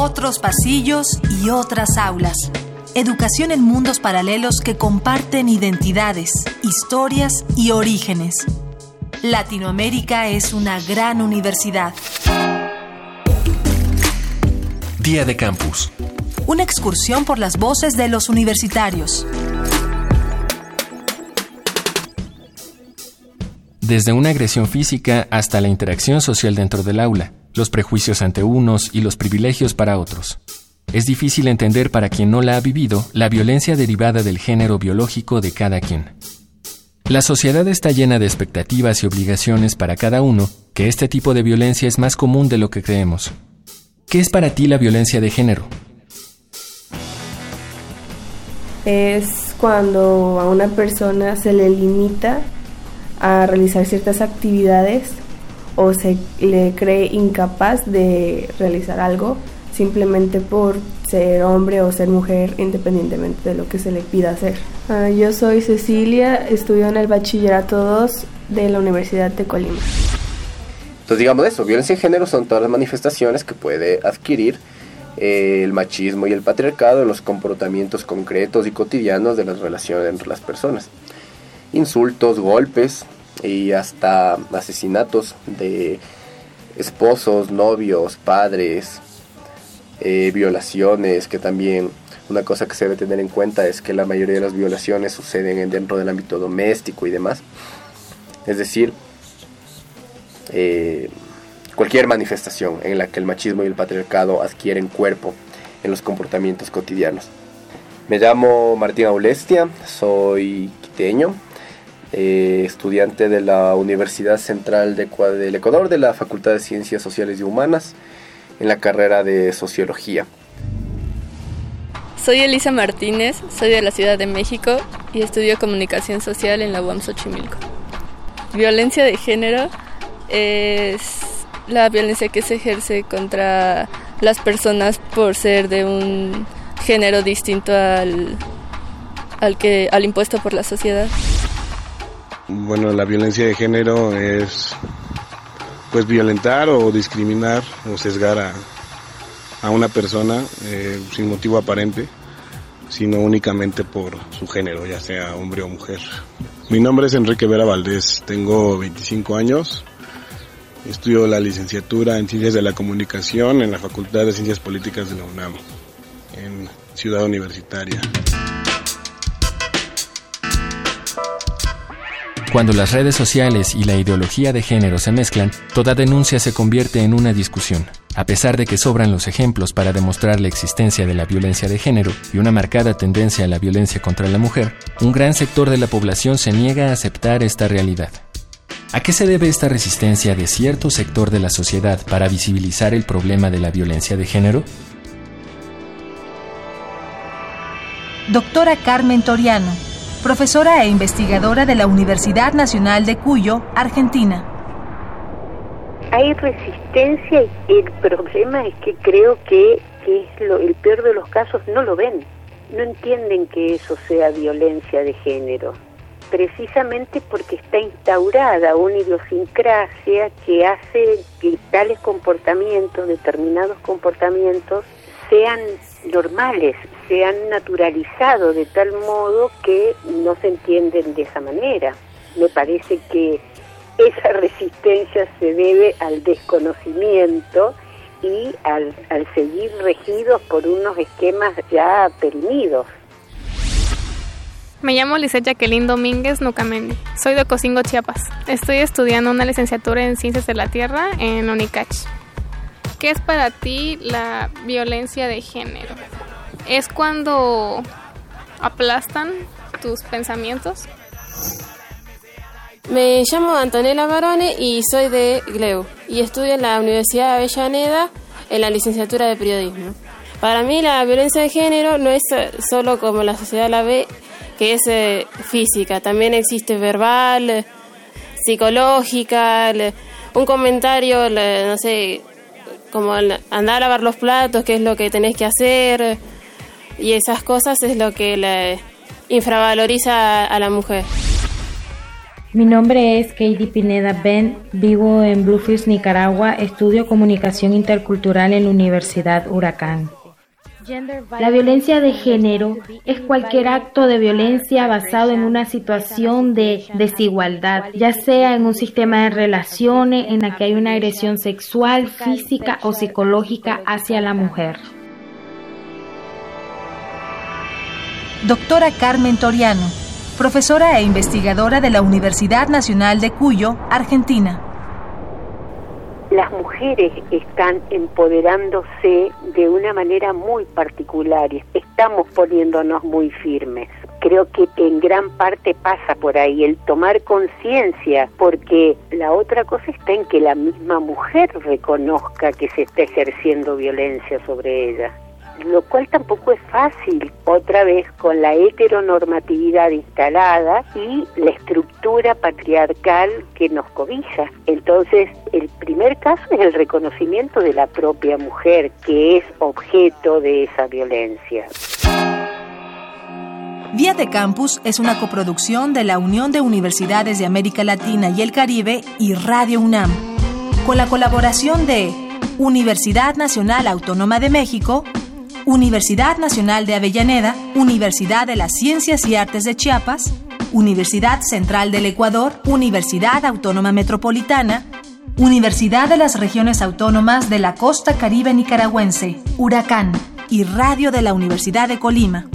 otros pasillos y otras aulas. Educación en mundos paralelos que comparten identidades, historias y orígenes. Latinoamérica es una gran universidad. Día de Campus. Una excursión por las voces de los universitarios. Desde una agresión física hasta la interacción social dentro del aula, los prejuicios ante unos y los privilegios para otros. Es difícil entender para quien no la ha vivido la violencia derivada del género biológico de cada quien. La sociedad está llena de expectativas y obligaciones para cada uno, que este tipo de violencia es más común de lo que creemos. ¿Qué es para ti la violencia de género? Es cuando a una persona se le limita a realizar ciertas actividades o se le cree incapaz de realizar algo simplemente por ser hombre o ser mujer independientemente de lo que se le pida hacer. Ah, yo soy Cecilia, estudio en el bachillerato 2 de la Universidad de Colima. Entonces digamos eso, violencia de género son todas las manifestaciones que puede adquirir eh, el machismo y el patriarcado en los comportamientos concretos y cotidianos de las relaciones entre las personas insultos, golpes y hasta asesinatos de esposos, novios, padres, eh, violaciones, que también una cosa que se debe tener en cuenta es que la mayoría de las violaciones suceden dentro del ámbito doméstico y demás. Es decir, eh, cualquier manifestación en la que el machismo y el patriarcado adquieren cuerpo en los comportamientos cotidianos. Me llamo Martín Aulestia, soy quiteño, eh, estudiante de la Universidad Central de, del Ecuador, de la Facultad de Ciencias Sociales y Humanas, en la carrera de Sociología. Soy Elisa Martínez, soy de la Ciudad de México y estudio Comunicación Social en la UAM Xochimilco. Violencia de género es la violencia que se ejerce contra las personas por ser de un género distinto al, al, que, al impuesto por la sociedad. Bueno, la violencia de género es pues violentar o discriminar o sesgar a, a una persona eh, sin motivo aparente, sino únicamente por su género, ya sea hombre o mujer. Mi nombre es Enrique Vera Valdés, tengo 25 años, estudio la licenciatura en Ciencias de la Comunicación en la Facultad de Ciencias Políticas de la UNAM, en Ciudad Universitaria. Cuando las redes sociales y la ideología de género se mezclan, toda denuncia se convierte en una discusión. A pesar de que sobran los ejemplos para demostrar la existencia de la violencia de género y una marcada tendencia a la violencia contra la mujer, un gran sector de la población se niega a aceptar esta realidad. ¿A qué se debe esta resistencia de cierto sector de la sociedad para visibilizar el problema de la violencia de género? Doctora Carmen Toriano, profesora e investigadora de la Universidad Nacional de Cuyo, Argentina. Hay resistencia y el problema es que creo que, es lo, el peor de los casos no lo ven, no entienden que eso sea violencia de género, precisamente porque está instaurada una idiosincrasia que hace que tales comportamientos, determinados comportamientos, sean normales, se han naturalizado de tal modo que no se entienden de esa manera. Me parece que esa resistencia se debe al desconocimiento y al, seguir regidos por unos esquemas ya perimidos. Me llamo Lisette Jacqueline Domínguez Nucamendi. Soy de Cocingo, Chiapas. Estoy estudiando una licenciatura en Ciencias de la Tierra en UNICACH. ¿Qué es para ti la violencia de género? ¿Es cuando aplastan tus pensamientos? Me llamo Antonella Barone y soy de Gleu y estudio en la Universidad de Avellaneda en la licenciatura de periodismo. Para mí la violencia de género no es solo como la sociedad la ve, que es eh, física, también existe verbal, psicológica, un comentario, no sé, como andar a lavar los platos, qué es lo que tenés que hacer, y esas cosas es lo que le infravaloriza a la mujer. Mi nombre es Katie Pineda Ben, vivo en Bluefields, Nicaragua, estudio comunicación intercultural en la Universidad Huracán. La violencia de género es cualquier acto de violencia basado en una situación de desigualdad, ya sea en un sistema de relaciones en la que hay una agresión sexual, física o psicológica hacia la mujer. Doctora Carmen Toriano, profesora e investigadora de la Universidad Nacional de Cuyo, Argentina las mujeres están empoderándose de una manera muy particular y estamos poniéndonos muy firmes. Creo que en gran parte pasa por ahí el tomar conciencia, porque la otra cosa está en que la misma mujer reconozca que se está ejerciendo violencia sobre ella lo cual tampoco es fácil, otra vez con la heteronormatividad instalada y la estructura patriarcal que nos cobija. Entonces, el primer caso es el reconocimiento de la propia mujer, que es objeto de esa violencia. Vía de Campus es una coproducción de la Unión de Universidades de América Latina y el Caribe y Radio UNAM, con la colaboración de Universidad Nacional Autónoma de México, Universidad Nacional de Avellaneda, Universidad de las Ciencias y Artes de Chiapas, Universidad Central del Ecuador, Universidad Autónoma Metropolitana, Universidad de las Regiones Autónomas de la Costa Caribe Nicaragüense, Huracán y Radio de la Universidad de Colima.